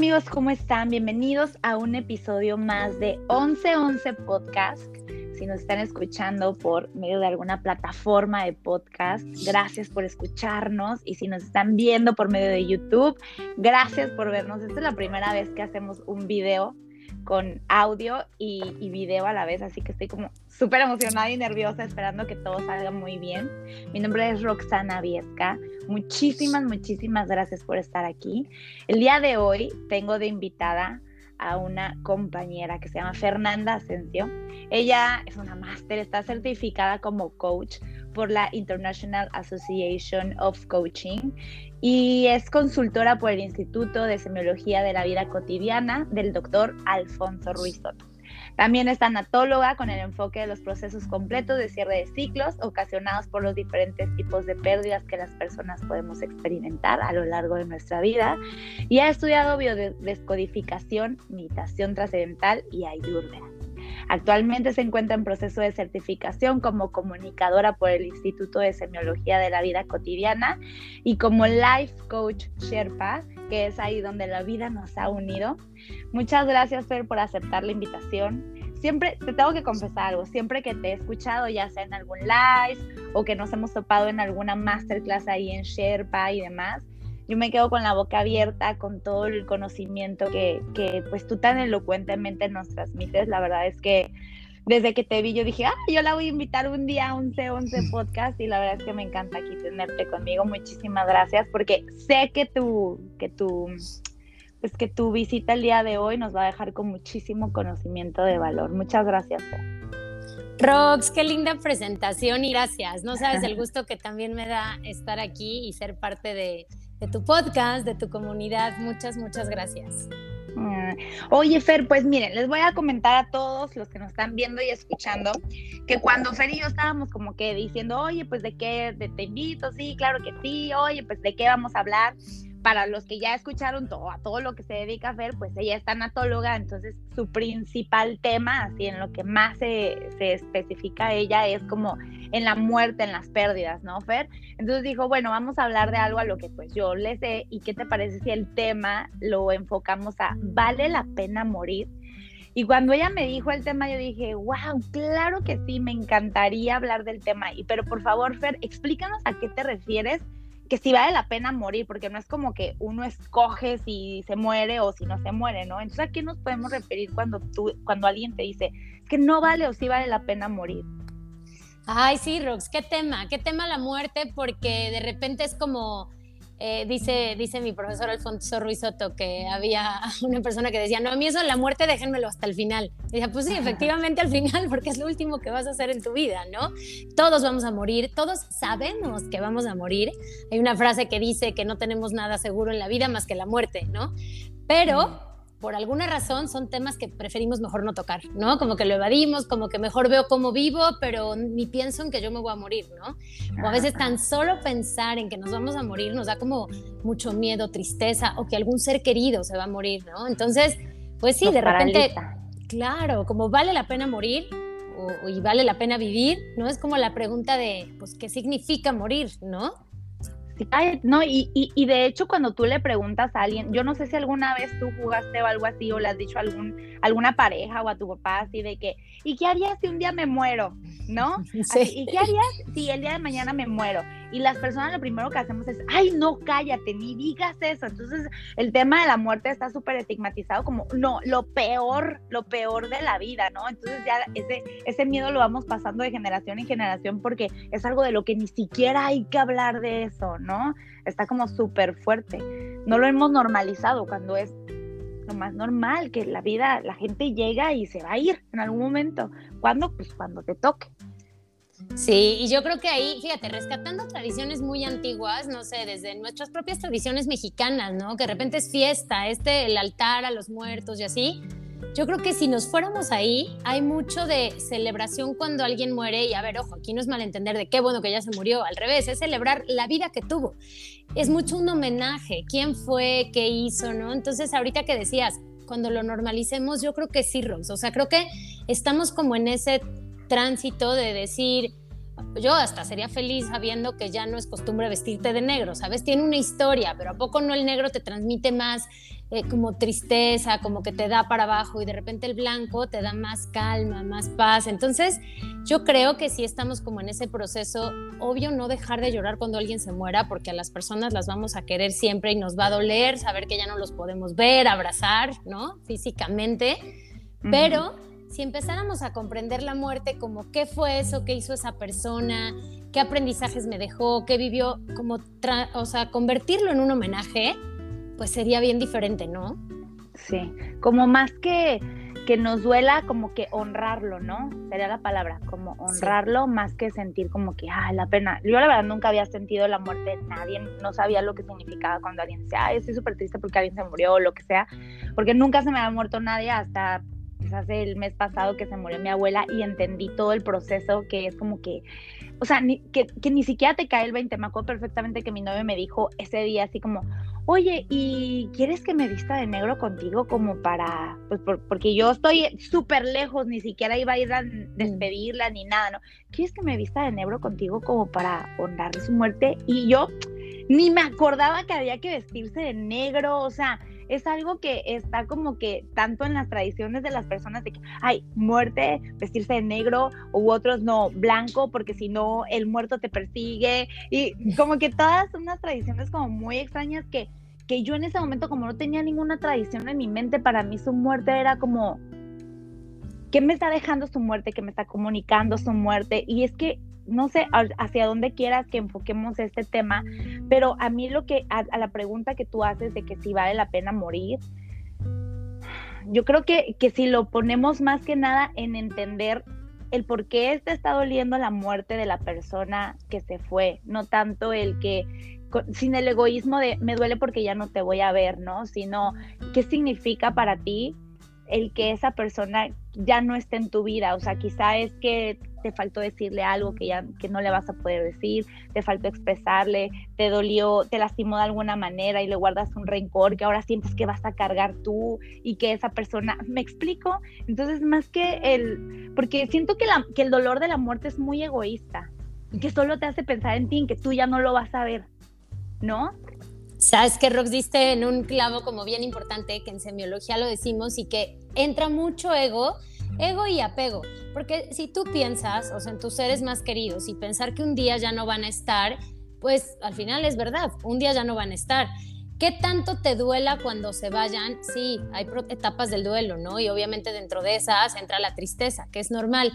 amigos, ¿cómo están? Bienvenidos a un episodio más de 1111 Podcast. Si nos están escuchando por medio de alguna plataforma de podcast, gracias por escucharnos. Y si nos están viendo por medio de YouTube, gracias por vernos. Esta es la primera vez que hacemos un video con audio y, video a la vez, así que estoy como súper emocionada y nerviosa esperando que todo salga muy bien. Mi nombre es Roxana Viesca. Muchísimas, muchísimas gracias por estar aquí. El día de hoy tengo de invitada a una compañera que se llama Fernanda Asensio. Ella es una máster, está certificada como coach por la International Association of Coaching y es consultora por el Instituto de Semiología de la Vida Cotidiana del doctor Alfonso Ruiz. También es tanatóloga con el enfoque de los procesos completos de cierre de ciclos ocasionados por los diferentes tipos de pérdidas que las personas podemos experimentar a lo largo de nuestra vida y ha estudiado biodescodificación, meditación trascendental y ayurveda. Actualmente se encuentra en proceso de certificación como comunicadora por el Instituto de Semiología de la Vida Cotidiana y como Life Coach Sherpa, que es ahí donde la vida nos ha unido. Muchas gracias, Fer, por aceptar la invitación. Siempre te tengo que confesar algo, siempre que te he escuchado, ya sea en algún live o que nos hemos topado en alguna masterclass ahí en Sherpa y demás, yo me quedo con la boca abierta con todo el conocimiento que, que pues tú tan elocuentemente nos transmites. La verdad es que desde que te vi yo dije, ah, yo la voy a invitar un día a un C11 podcast y la verdad es que me encanta aquí tenerte conmigo. Muchísimas gracias porque sé que tu, que tu, pues que tu visita el día de hoy nos va a dejar con muchísimo conocimiento de valor. Muchas gracias. Rox, qué linda presentación y gracias. No sabes el gusto que también me da estar aquí y ser parte de, de tu podcast, de tu comunidad. Muchas, muchas gracias. Mm. Oye, Fer, pues miren, les voy a comentar a todos los que nos están viendo y escuchando que cuando Fer y yo estábamos como que diciendo, oye, pues de qué te invito, sí, claro que sí, oye, pues de qué vamos a hablar para los que ya escucharon todo, a todo lo que se dedica a ver, pues ella es tanatóloga, entonces su principal tema, así en lo que más se, se, especifica ella, es como en la muerte, en las pérdidas, ¿no, Fer? Entonces dijo, bueno, vamos a hablar de algo a lo que pues yo le sé, y qué te parece si el tema lo enfocamos a, ¿vale la pena morir? Y cuando ella me dijo el tema, yo dije, wow, claro que sí, me encantaría hablar del tema. Y pero por favor, Fer, explícanos a qué te refieres que si vale la pena morir, porque no es como que uno escoge si se muere o si no se muere, ¿no? Entonces, ¿a qué nos podemos referir cuando tú, cuando alguien te dice que no vale o si vale la pena morir? Ay, sí, Rox, qué tema, qué tema la muerte, porque de repente es como eh, dice, dice mi profesor Alfonso Ruiz Soto que había una persona que decía, no, a mí eso la muerte déjenmelo hasta el final. Y decía, pues sí, efectivamente al final, porque es lo último que vas a hacer en tu vida, ¿no? Todos vamos a morir, todos sabemos que vamos a morir. Hay una frase que dice que no tenemos nada seguro en la vida más que la muerte, ¿no? Pero por alguna razón son temas que preferimos mejor no tocar, ¿no? Como que lo evadimos, como que mejor veo cómo vivo, pero ni pienso en que yo me voy a morir, ¿no? O a veces tan solo pensar en que nos vamos a morir nos da como mucho miedo, tristeza o que algún ser querido se va a morir, ¿no? Entonces, pues sí, de repente, claro, como vale la pena morir o, y vale la pena vivir, ¿no? Es como la pregunta de, pues, ¿qué significa morir, ¿no? No, y, y, de hecho cuando tú le preguntas a alguien, yo no sé si alguna vez tú jugaste o algo así, o le has dicho a algún, alguna pareja o a tu papá así de que, ¿y qué harías si un día me muero? ¿No? ¿Y qué harías si el día de mañana me muero? Y las personas lo primero que hacemos es, ay, no, cállate, ni digas eso. Entonces el tema de la muerte está súper estigmatizado como, no, lo peor, lo peor de la vida, ¿no? Entonces ya ese, ese miedo lo vamos pasando de generación en generación porque es algo de lo que ni siquiera hay que hablar de eso, ¿no? Está como súper fuerte. No lo hemos normalizado cuando es lo más normal, que la vida, la gente llega y se va a ir en algún momento. ¿Cuándo? Pues cuando te toque. Sí, y yo creo que ahí, fíjate, rescatando tradiciones muy antiguas, no sé, desde nuestras propias tradiciones mexicanas, ¿no? Que de repente es fiesta, este, el altar a los muertos y así. Yo creo que si nos fuéramos ahí, hay mucho de celebración cuando alguien muere y a ver, ojo, aquí no es malentender de qué bueno que ya se murió, al revés, es celebrar la vida que tuvo. Es mucho un homenaje, quién fue, qué hizo, ¿no? Entonces, ahorita que decías, cuando lo normalicemos, yo creo que sí, Rose, o sea, creo que estamos como en ese tránsito de decir, yo hasta sería feliz sabiendo que ya no es costumbre vestirte de negro, ¿sabes? Tiene una historia, pero ¿a poco no el negro te transmite más eh, como tristeza, como que te da para abajo y de repente el blanco te da más calma, más paz? Entonces, yo creo que si estamos como en ese proceso, obvio no dejar de llorar cuando alguien se muera, porque a las personas las vamos a querer siempre y nos va a doler saber que ya no los podemos ver, abrazar, ¿no? Físicamente, pero si empezáramos a comprender la muerte como qué fue eso que hizo esa persona, qué aprendizajes me dejó, qué vivió, como, o sea, convertirlo en un homenaje, pues sería bien diferente, ¿no? Sí, como más que que nos duela como que honrarlo, ¿no? Sería la palabra, como honrarlo más que sentir como que, ah, la pena. Yo la verdad nunca había sentido la muerte de nadie, no sabía lo que significaba cuando alguien decía, ay, estoy súper triste porque alguien se murió o lo que sea, porque nunca se me había muerto nadie hasta hace el mes pasado que se murió mi abuela y entendí todo el proceso que es como que, o sea, que, que, ni siquiera te cae el 20. Me acuerdo perfectamente que mi novio me dijo ese día así como, oye, ¿y quieres que me vista de negro contigo como para, pues porque yo estoy súper lejos, ni siquiera iba a ir a mm. despedirla ni nada, ¿no? ¿Quieres que me vista de negro contigo como para honrar su muerte? Y yo ni me acordaba que había que vestirse de negro, o sea, es algo que está como que tanto en las tradiciones de las personas de que, hay muerte, vestirse de negro, u otros no, blanco, porque si no, el muerto te persigue, y como que todas unas tradiciones como muy extrañas que, que yo en ese momento como no tenía ninguna tradición en mi mente, para mí su muerte era como, ¿qué me está dejando su muerte? ¿Qué me está comunicando su muerte? Y es que no sé hacia dónde quieras que enfoquemos este tema, pero a mí lo que, a, la pregunta que tú haces de que si vale la pena morir, yo creo que, que si lo ponemos más que nada en entender el por qué te está doliendo la muerte de la persona que se fue, no tanto el que sin el egoísmo de me duele porque ya no te voy a ver, ¿no? Sino qué significa para ti el que esa persona ya no esté en tu vida, o sea, quizá es que te faltó decirle algo que ya que no le vas a poder decir, te faltó expresarle, te dolió, te lastimó de alguna manera y le guardas un rencor que ahora sientes que vas a cargar tú y que esa persona, ¿me explico? Entonces, más que el porque siento que la que el dolor de la muerte es muy egoísta y que solo te hace pensar en ti, en que tú ya no lo vas a ver, ¿no? Sabes que Rox diste en un clavo como bien importante, que en semiología lo decimos, y que entra mucho ego, ego y apego. Porque si tú piensas, o sea, en tus seres más queridos y pensar que un día ya no van a estar, pues al final es verdad, un día ya no van a estar. ¿Qué tanto te duela cuando se vayan? Sí, hay etapas del duelo, ¿no? Y obviamente dentro de esas entra la tristeza, que es normal.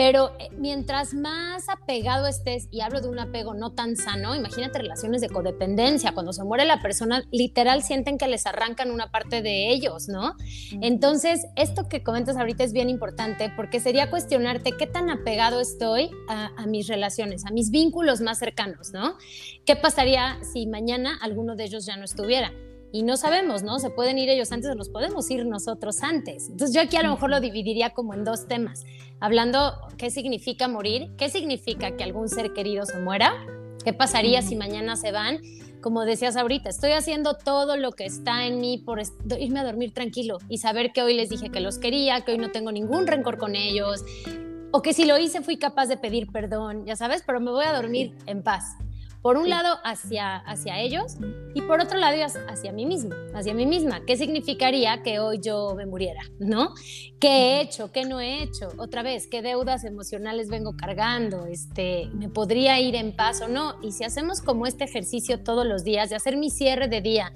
Pero eh, mientras más apegado estés, y hablo de un apego no tan sano, imagínate relaciones de codependencia, cuando se muere la persona, literal sienten que les arrancan una parte de ellos, ¿no? Entonces, esto que comentas ahorita es bien importante porque sería cuestionarte qué tan apegado estoy a, a mis relaciones, a mis vínculos más cercanos, ¿no? ¿Qué pasaría si mañana alguno de ellos ya no estuviera? Y no sabemos, ¿no? Se pueden ir ellos antes o nos podemos ir nosotros antes. Entonces yo aquí a lo mejor lo dividiría como en dos temas, hablando qué significa morir, qué significa que algún ser querido se muera, qué pasaría si mañana se van. Como decías ahorita, estoy haciendo todo lo que está en mí por irme a dormir tranquilo y saber que hoy les dije que los quería, que hoy no tengo ningún rencor con ellos, o que si lo hice fui capaz de pedir perdón, ya sabes, pero me voy a dormir en paz por un lado hacia, hacia ellos y por otro lado hacia mí mismo, hacia mí misma. ¿Qué significaría que hoy yo me muriera? ¿No? ¿Qué he hecho? ¿Qué no he hecho? Otra vez, ¿qué deudas emocionales vengo cargando? Este, ¿Me podría ir en paz o no? Y si hacemos como este ejercicio todos los días de hacer mi cierre de día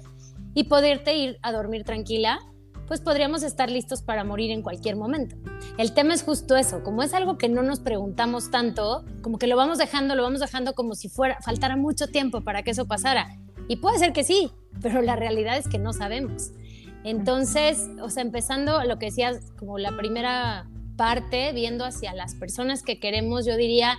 y poderte ir a dormir tranquila, pues podríamos estar listos para morir en cualquier momento. El tema es justo eso, como es algo que no nos preguntamos tanto, como que lo vamos dejando, lo vamos dejando como si fuera faltara mucho tiempo para que eso pasara. Y puede ser que sí, pero la realidad es que no sabemos. Entonces, o sea, empezando lo que decías como la primera parte, viendo hacia las personas que queremos, yo diría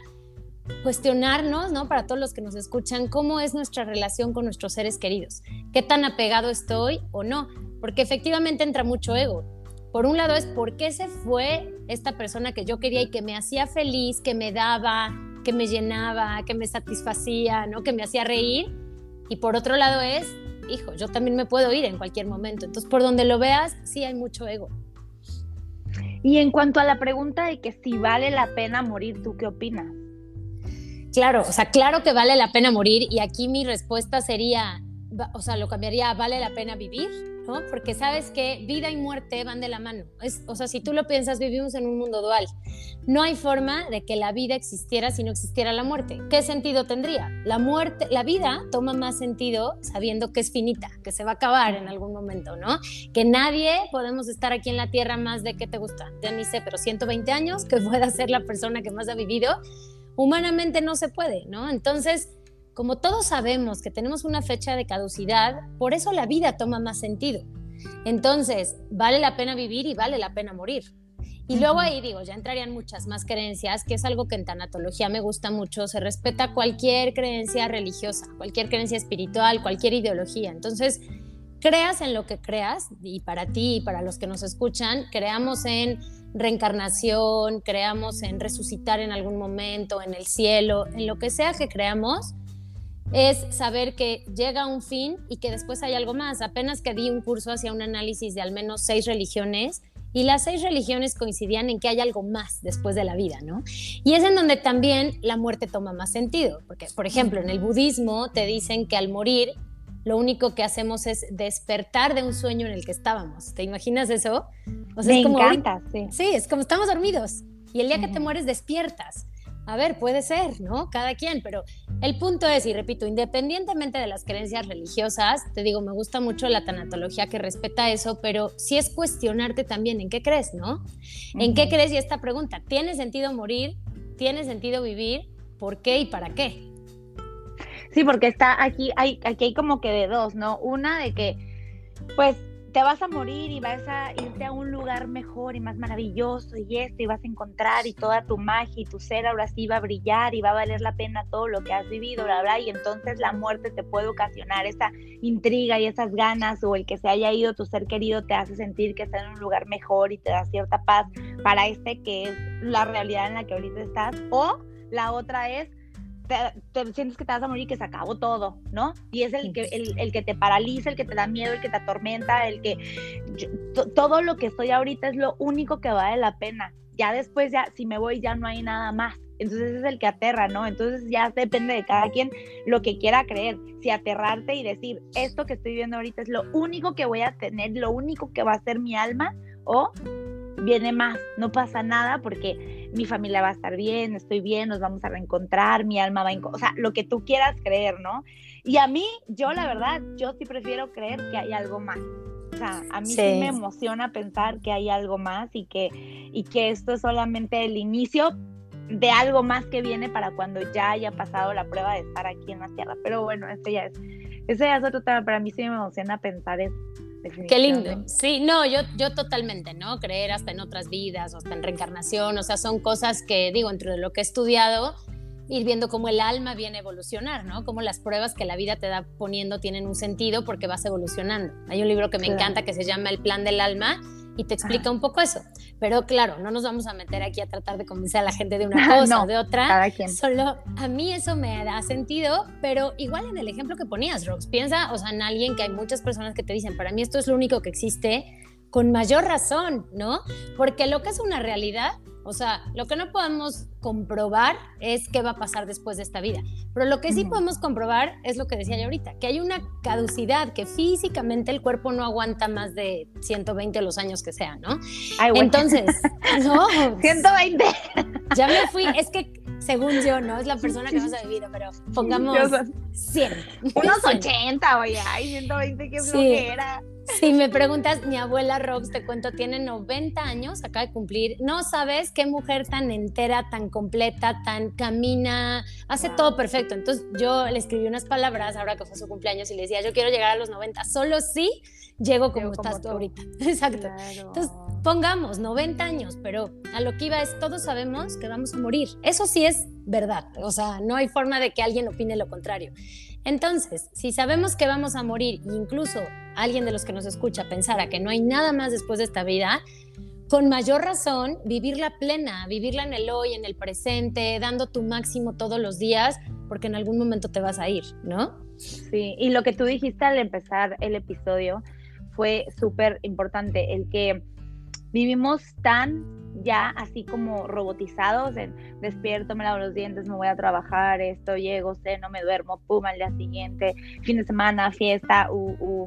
cuestionarnos, ¿no? Para todos los que nos escuchan, cómo es nuestra relación con nuestros seres queridos, qué tan apegado estoy o no, porque efectivamente entra mucho ego. Por un lado es por qué se fue esta persona que yo quería y que me hacía feliz, que me daba, que me llenaba, que me satisfacía, ¿no? que me hacía reír. Y por otro lado es, hijo, yo también me puedo ir en cualquier momento. Entonces, por donde lo veas, sí hay mucho ego. Y en cuanto a la pregunta de que si vale la pena morir, ¿tú qué opinas? Claro, o sea, claro que vale la pena morir y aquí mi respuesta sería, o sea, lo cambiaría, ¿vale la pena vivir? ¿No? Porque sabes que vida y muerte van de la mano. Es, o sea, si tú lo piensas, vivimos en un mundo dual. No hay forma de que la vida existiera si no existiera la muerte. ¿Qué sentido tendría? La muerte, la vida toma más sentido sabiendo que es finita, que se va a acabar en algún momento, ¿no? Que nadie podemos estar aquí en la Tierra más de, ¿qué te gusta? Ya ni sé, pero 120 años, que pueda ser la persona que más ha vivido. Humanamente no se puede, ¿no? Entonces, como todos sabemos que tenemos una fecha de caducidad, por eso la vida toma más sentido. Entonces, vale la pena vivir y vale la pena morir. Y luego ahí digo, ya entrarían muchas más creencias, que es algo que en tanatología me gusta mucho, se respeta cualquier creencia religiosa, cualquier creencia espiritual, cualquier ideología. Entonces, creas en lo que creas, y para ti y para los que nos escuchan, creamos en reencarnación, creamos en resucitar en algún momento, en el cielo, en lo que sea que creamos, es saber que llega un fin y que después hay algo más. Apenas que di un curso hacia un análisis de al menos seis religiones y las seis religiones coincidían en que hay algo más después de la vida, ¿no? Y es en donde también la muerte toma más sentido, porque, por ejemplo, en el budismo te dicen que al morir lo único que hacemos es despertar de un sueño en el que estábamos. ¿Te imaginas eso? O sea, Me es como encanta, sí. Sí, es como estamos dormidos y el día que te mueres despiertas a ver, puede ser, ¿no? Cada quien, pero el punto es, y repito, independientemente de las creencias religiosas, te digo, me gusta mucho la tanatología que respeta eso, pero sí es cuestionarte también en qué crees, ¿no? ¿En qué crees? Y esta pregunta, ¿tiene sentido morir? ¿Tiene sentido vivir? ¿Por qué y para qué? Sí, porque está aquí, hay, aquí hay como que de dos, ¿no? Una de que, pues, te vas a morir y vas a irte a un lugar mejor y más maravilloso y esto y vas a encontrar y toda tu magia y tu ser ahora sí va a brillar y va a valer la pena todo lo que has vivido, bla, bla, y entonces la muerte te puede ocasionar esa intriga y esas ganas o el que se haya ido tu ser querido te hace sentir que está en un lugar mejor y te da cierta paz para este que es la realidad en la que ahorita estás o la otra es te, sientes que te vas a morir y que se acabó todo, ¿no? Y es el que, el, que te paraliza, el que te da miedo, el que te atormenta, el que todo lo que estoy ahorita es lo único que vale la pena. Ya después, ya, si me voy, ya no hay nada más. Entonces es el que aterra, ¿no? Entonces ya depende de cada quien lo que quiera creer. Si aterrarte y decir, esto que estoy viendo ahorita es lo único que voy a tener, lo único que va a ser mi alma, o viene más, no pasa nada porque mi familia va a estar bien, estoy bien, nos vamos a reencontrar, mi alma va a... O sea, lo que tú quieras creer, ¿no? Y a mí, yo la verdad, yo sí prefiero creer que hay algo más. O sea, a mí sí. me emociona pensar que hay algo más y que, y que esto es solamente el inicio de algo más que viene para cuando ya haya pasado la prueba de estar aquí en la Tierra. Pero bueno, ese ya es, ese ya es otro tema, pero a mí sí me emociona pensar eso. Qué lindo. Sí, no, yo, yo totalmente, ¿no? Creer hasta en otras vidas, hasta en reencarnación, o sea, son cosas que, digo, entre lo que he estudiado, ir viendo cómo el alma viene a evolucionar, ¿no? Cómo las pruebas que la vida te da poniendo tienen un sentido porque vas evolucionando. Hay un libro que me encanta que se llama El plan del alma y te explica un poco eso. Pero claro, no nos vamos a meter aquí a tratar de convencer a la gente de una cosa o de otra. Cada quien. Solo a mí eso me da sentido, pero igual en el ejemplo que ponías, Rox, piensa, o sea, en alguien que hay muchas personas que te dicen, para mí esto es lo único que existe, con mayor razón, ¿no? Porque lo que es una realidad o sea, lo que no podemos comprobar es qué va a pasar después de esta vida. Pero lo que sí podemos comprobar es lo que decía yo ahorita, que hay una caducidad, que físicamente el cuerpo no aguanta más de 120 los años que sean, ¿no? Entonces, no. 120. Ya me fui, es que según yo, ¿no? Es la persona que más ha vivido, pero pongamos 100. Unos 80, oye, ay, 120, qué flojera. Si me preguntas, mi abuela Rox, te cuento, tiene 90 años, acaba de cumplir. No sabes qué mujer tan entera, tan completa, tan camina, hace todo perfecto. Entonces yo le escribí unas palabras ahora que fue su cumpleaños y le decía, yo quiero llegar a los 90, solo si llego como estás tú ahorita. Exacto. Entonces pongamos 90 años, pero a lo que iba es, todos sabemos que vamos a morir. Eso sí es verdad. O sea, no hay forma de que alguien opine lo contrario. Entonces, si sabemos que vamos a morir, incluso alguien de los que nos escucha pensara que no hay nada más después de esta vida, con mayor razón, vivirla plena, vivirla en el hoy, en el presente, dando tu máximo todos los días, porque en algún momento te vas a ir, ¿no? Sí, y lo que tú dijiste al empezar el episodio fue súper importante, el que vivimos tan ya así como robotizados, en despierto, me lavo los dientes, me voy a trabajar, esto, llego, no me duermo, pum, al día siguiente, fin de semana, fiesta,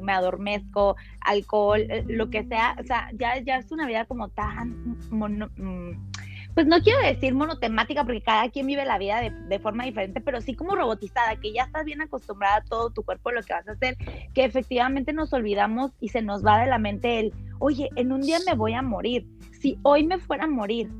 me adormezco, alcohol, eh, lo que sea, o sea, ya, ya es una vida como tan mm, pues no quiero decir monotemática porque cada quien vive la vida de, forma diferente, pero sí como robotizada, que ya estás bien acostumbrada a todo tu cuerpo, lo que vas a hacer, que efectivamente nos olvidamos y se nos va de la mente el, oye, en un día me voy a morir, si hoy me fuera a morir,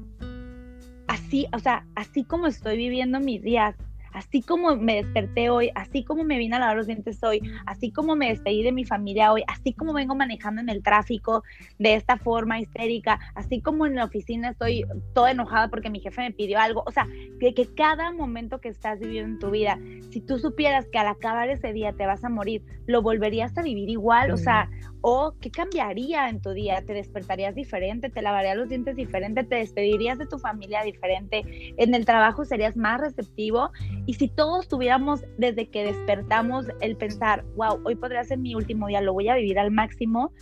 así, o sea, así como estoy viviendo mis días, así como me desperté hoy, así como me vine a lavar los dientes hoy, así como me despedí de mi familia hoy, así como vengo manejando en el tráfico de esta forma histérica, así como en la oficina estoy toda enojada porque mi jefe me pidió algo, o sea, que, cada momento que estás viviendo en tu vida, si tú supieras que al acabar ese día te vas a morir, lo volverías a vivir igual, o sea, ¿O qué cambiaría en tu día? ¿Te despertarías diferente? ¿Te lavarías los dientes diferente? ¿Te despedirías de tu familia diferente? ¿En el trabajo serías más receptivo? Y si todos tuviéramos desde que despertamos el pensar, wow, hoy podría ser mi último día, lo voy a vivir al máximo,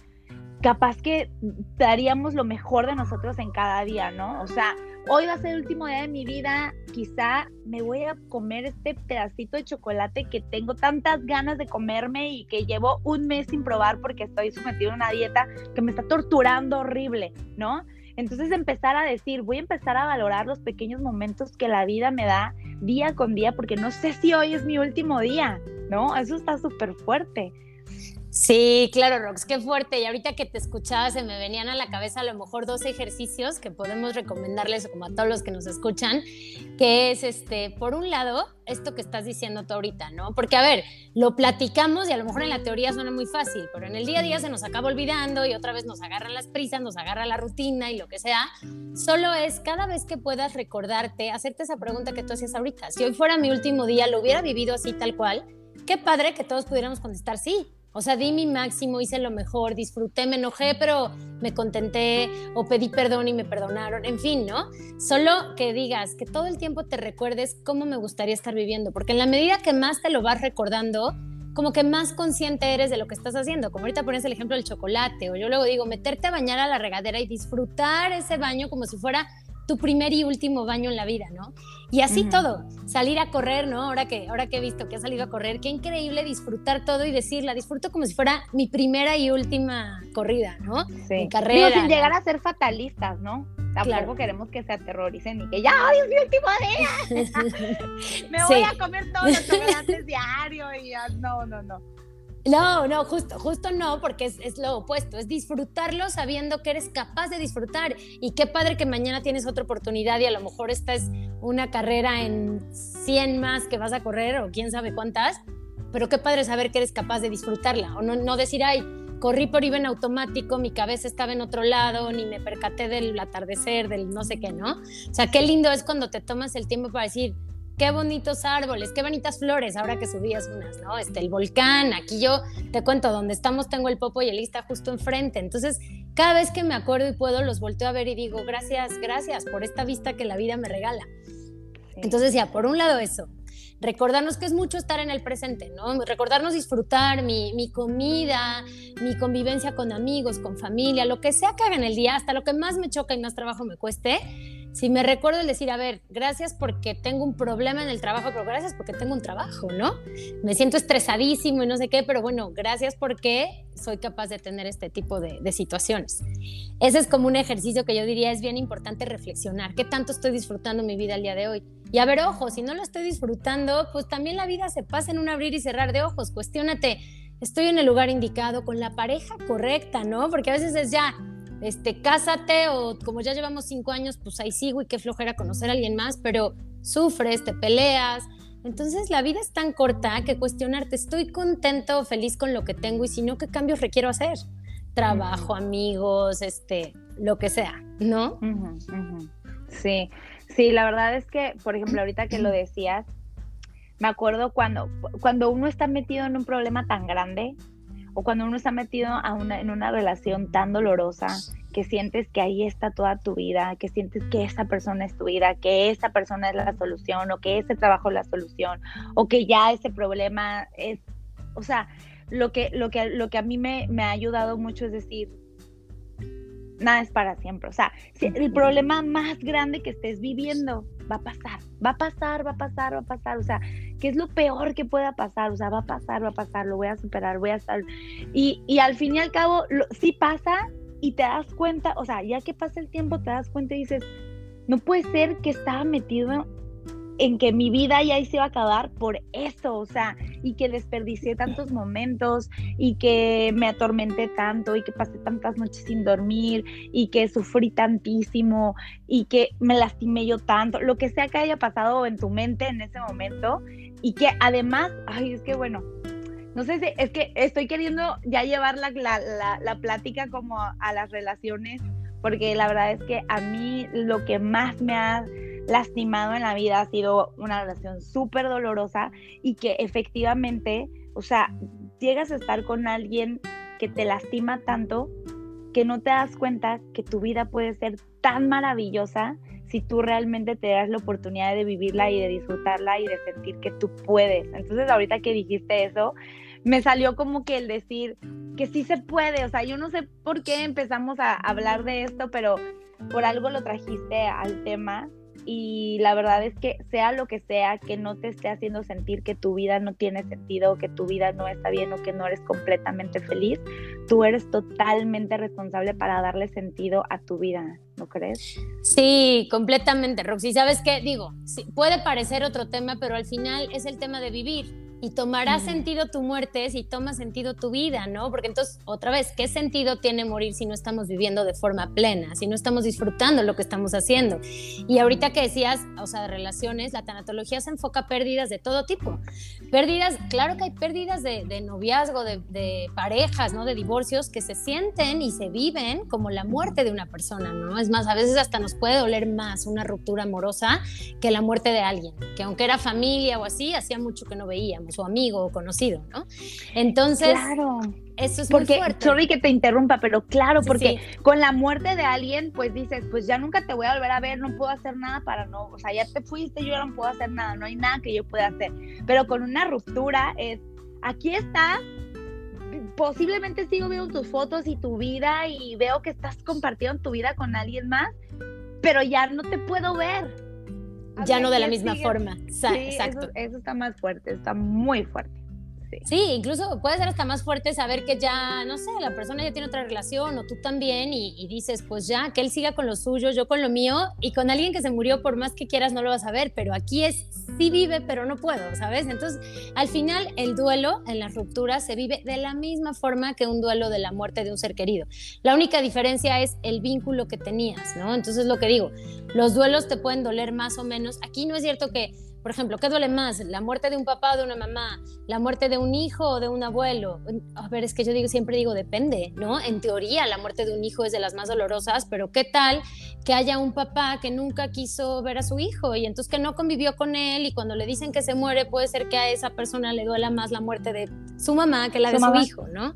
capaz que daríamos lo mejor de nosotros en cada día, ¿no? O sea, hoy va a ser el último día de mi vida, quizá me voy a comer este pedacito de chocolate que tengo tantas ganas de comerme y que llevo un mes sin probar porque estoy sometido a una dieta que me está torturando horrible, ¿no? Entonces empezar a decir, voy a empezar a valorar los pequeños momentos que la vida me da día con día porque no sé si hoy es mi último día, ¿no? Eso está súper fuerte. Sí, claro, Rox, qué fuerte. Y ahorita que te escuchaba, se me venían a la cabeza a lo mejor dos ejercicios que podemos recomendarles, como a todos los que nos escuchan, que es, este, por un lado, esto que estás diciendo tú ahorita, ¿no? Porque, a ver, lo platicamos y a lo mejor en la teoría suena muy fácil, pero en el día a día se nos acaba olvidando y otra vez nos agarran las prisas, nos agarra la rutina y lo que sea. Solo es cada vez que puedas recordarte, hacerte esa pregunta que tú hacías ahorita. Si hoy fuera mi último día, lo hubiera vivido así tal cual, qué padre que todos pudiéramos contestar sí o sea, di mi máximo, hice lo mejor, disfruté, me enojé, pero me contenté o pedí perdón y me perdonaron, en fin, ¿no? Solo que digas, que todo el tiempo te recuerdes cómo me gustaría estar viviendo, porque en la medida que más te lo vas recordando, como que más consciente eres de lo que estás haciendo. Como ahorita pones el ejemplo del chocolate, o yo luego digo, meterte a bañar a la regadera y disfrutar ese baño como si fuera tu primer y último baño en la vida, ¿no? Y así todo, salir a correr, ¿no? Ahora que, ahora que he visto que has salido a correr, qué increíble disfrutar todo y decirla, disfruto como si fuera mi primera y última corrida, ¿no? Sí. Mi carrera. sin llegar a ser fatalistas, ¿no? Tampoco queremos que se aterroricen y que ya hoy es mi último día. Me voy a comer todos los chocolates diario y ya, no, no, no. No, no, justo, justo no, porque es, lo opuesto, es disfrutarlo sabiendo que eres capaz de disfrutar. Y qué padre que mañana tienes otra oportunidad y a lo mejor esta es una carrera en 100 más que vas a correr o quién sabe cuántas, pero qué padre saber que eres capaz de disfrutarla o no, no decir, ay, corrí por iba en automático, mi cabeza estaba en otro lado, ni me percaté del atardecer, del no sé qué, ¿no? O sea, qué lindo es cuando te tomas el tiempo para decir, qué bonitos árboles, qué bonitas flores, ahora que subías unas, ¿no? Este, el volcán, aquí yo te cuento, donde estamos tengo el Popo y el está justo enfrente, entonces cada vez que me acuerdo y puedo los volteo a ver y digo, gracias, gracias por esta vista que la vida me regala. Entonces ya, por un lado eso, recordarnos que es mucho estar en el presente, ¿no? Recordarnos disfrutar mi, mi, comida, mi convivencia con amigos, con familia, lo que sea que haga en el día, hasta lo que más me choca y más trabajo me cueste, si me recuerdo el decir, a ver, gracias porque tengo un problema en el trabajo, pero gracias porque tengo un trabajo, ¿no? Me siento estresadísimo y no sé qué, pero bueno, gracias porque soy capaz de tener este tipo de, situaciones. Ese es como un ejercicio que yo diría es bien importante reflexionar, ¿qué tanto estoy disfrutando mi vida el día de hoy? Y a ver, ojo, si no lo estoy disfrutando, pues también la vida se pasa en un abrir y cerrar de ojos, cuestiónate, estoy en el lugar indicado, con la pareja correcta, ¿no? Porque a veces es ya, este, cásate o como ya llevamos cinco años, pues ahí sigo y qué flojera conocer a alguien más, pero sufres, te peleas. Entonces la vida es tan corta que cuestionarte, estoy contento o feliz con lo que tengo y si no, ¿qué cambios requiero hacer? Trabajo, amigos, este, lo que sea, ¿no? Sí, sí, la verdad es que, por ejemplo, ahorita que lo decías, me acuerdo cuando, cuando uno está metido en un problema tan grande, o cuando uno está metido en una relación tan dolorosa que sientes que ahí está toda tu vida, que sientes que esa persona es tu vida, que esa persona es la solución o que ese trabajo es la solución o que ya ese problema es, o sea, lo que, lo que, lo que a mí me, me ha ayudado mucho es decir, nada es para siempre. O sea, el problema más grande que estés viviendo va a pasar, va a pasar, va a pasar, va a pasar. O sea, ¿qué es lo peor que pueda pasar? O sea, va a pasar, va a pasar, lo voy a superar, voy a estar. Y, y al fin y al cabo, sí pasa y te das cuenta, o sea, ya que pasa el tiempo, te das cuenta y dices, no puede ser que estaba metido en que mi vida ya se iba a acabar por eso, o sea, y que desperdicié tantos momentos y que me atormenté tanto y que pasé tantas noches sin dormir y que sufrí tantísimo y que me lastimé yo tanto, lo que sea que haya pasado en tu mente en ese momento y que además, ay, es que bueno, no sé si es que estoy queriendo ya llevar la, la, la plática como a las relaciones, porque la verdad es que a mí lo que más me ha lastimado en la vida, ha sido una relación súper dolorosa y que efectivamente, o sea, llegas a estar con alguien que te lastima tanto que no te das cuenta que tu vida puede ser tan maravillosa si tú realmente te das la oportunidad de vivirla y de disfrutarla y de sentir que tú puedes. Entonces ahorita que dijiste eso, me salió como que el decir que sí se puede, o sea, yo no sé por qué empezamos a hablar de esto, pero por algo lo trajiste al tema y la verdad es que sea lo que sea que no te esté haciendo sentir que tu vida no tiene sentido, que tu vida no está bien o que no eres completamente feliz, tú eres totalmente responsable para darle sentido a tu vida, ¿no crees? Sí, completamente, Roxy. ¿Sabes qué? Digo, puede parecer otro tema, pero al final es el tema de vivir y tomará sentido tu muerte si toma sentido tu vida, ¿no? Porque entonces, otra vez, ¿qué sentido tiene morir si no estamos viviendo de forma plena, si no estamos disfrutando lo que estamos haciendo? Y ahorita que decías, o sea, de relaciones, la tanatología se enfoca a pérdidas de todo tipo. Pérdidas, claro que hay pérdidas de, noviazgo, de, de, parejas, ¿no? De divorcios que se sienten y se viven como la muerte de una persona, ¿no? Es más, a veces hasta nos puede doler más una ruptura amorosa que la muerte de alguien, que aunque era familia o así, hacía mucho que no veíamos su amigo o conocido, ¿no? Entonces, claro. eso es porque, muy fuerte. Sorry que te interrumpa, pero claro, porque con la muerte de alguien, pues dices, pues ya nunca te voy a volver a ver, no puedo hacer nada para no, o sea, ya te fuiste, yo ya no puedo hacer nada, no hay nada que yo pueda hacer. Pero con una ruptura es, aquí está, posiblemente sigo viendo tus fotos y tu vida y veo que estás compartiendo tu vida con alguien más, pero ya no te puedo ver ya no de la misma forma. Exacto. Eso, está más fuerte, está muy fuerte. Sí. incluso puede ser hasta más fuerte saber que ya, no sé, la persona ya tiene otra relación o tú también y, dices, pues ya, que él siga con lo suyo, yo con lo mío y con alguien que se murió por más que quieras no lo vas a ver, pero aquí es, sí vive, pero no puedo, ¿sabes? Entonces, al final, el duelo en las rupturas se vive de la misma forma que un duelo de la muerte de un ser querido. La única diferencia es el vínculo que tenías, ¿no? Entonces, lo que digo, los duelos te pueden doler más o menos. Aquí no es cierto que por ejemplo, ¿qué duele más? ¿La muerte de un papá o de una mamá? ¿La muerte de un hijo o de un abuelo? A ver, es que yo digo, siempre digo, depende, ¿no? En teoría, la muerte de un hijo es de las más dolorosas, pero ¿qué tal que haya un papá que nunca quiso ver a su hijo y entonces que no convivió con él y cuando le dicen que se muere, puede ser que a esa persona le duela más la muerte de su mamá que la de su hijo, ¿no?